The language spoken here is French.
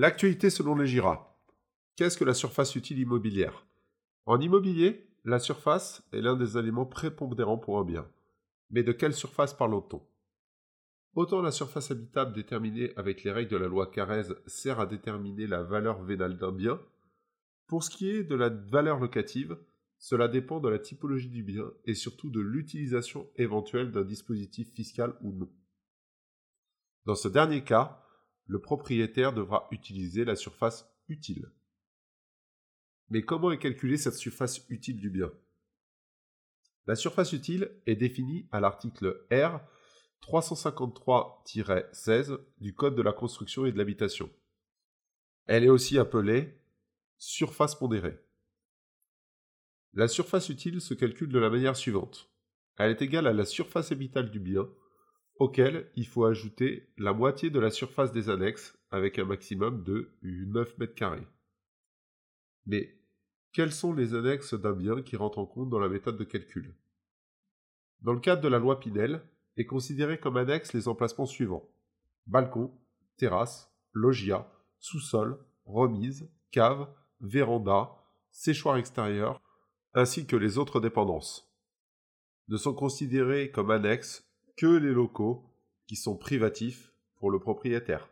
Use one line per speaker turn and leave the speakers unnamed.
L'actualité selon les GIRA. Qu'est-ce que la surface utile immobilière? En immobilier, la surface est l'un des éléments prépondérants pour un bien. Mais de quelle surface parle-t-on? Autant la surface habitable déterminée avec les règles de la loi Carrez sert à déterminer la valeur vénale d'un bien, pour ce qui est de la valeur locative, cela dépend de la typologie du bien et surtout de l'utilisation éventuelle d'un dispositif fiscal ou non. Dans ce dernier cas, le propriétaire devra utiliser la surface utile. Mais comment est calculée cette surface utile du bien? La surface utile est définie à l'article R 353-16 du Code de la construction et de l'habitation. Elle est aussi appelée surface pondérée. La surface utile se calcule de la manière suivante. Elle est égale à la surface habitable du bien auquel il faut ajouter la moitié de la surface des annexes avec un maximum de 9 mètres carrés. Mais quelles sont les annexes d'un bien qui rentrent en compte dans la méthode de calcul? Dans le cadre de la loi Pinel, est considéré comme annexes les emplacements suivants balcon, terrasse, loggia, sous-sol, remise, cave, véranda, séchoir extérieur, ainsi que les autres dépendances. Ne sont considérés comme annexes que les locaux qui sont privatifs pour le propriétaire.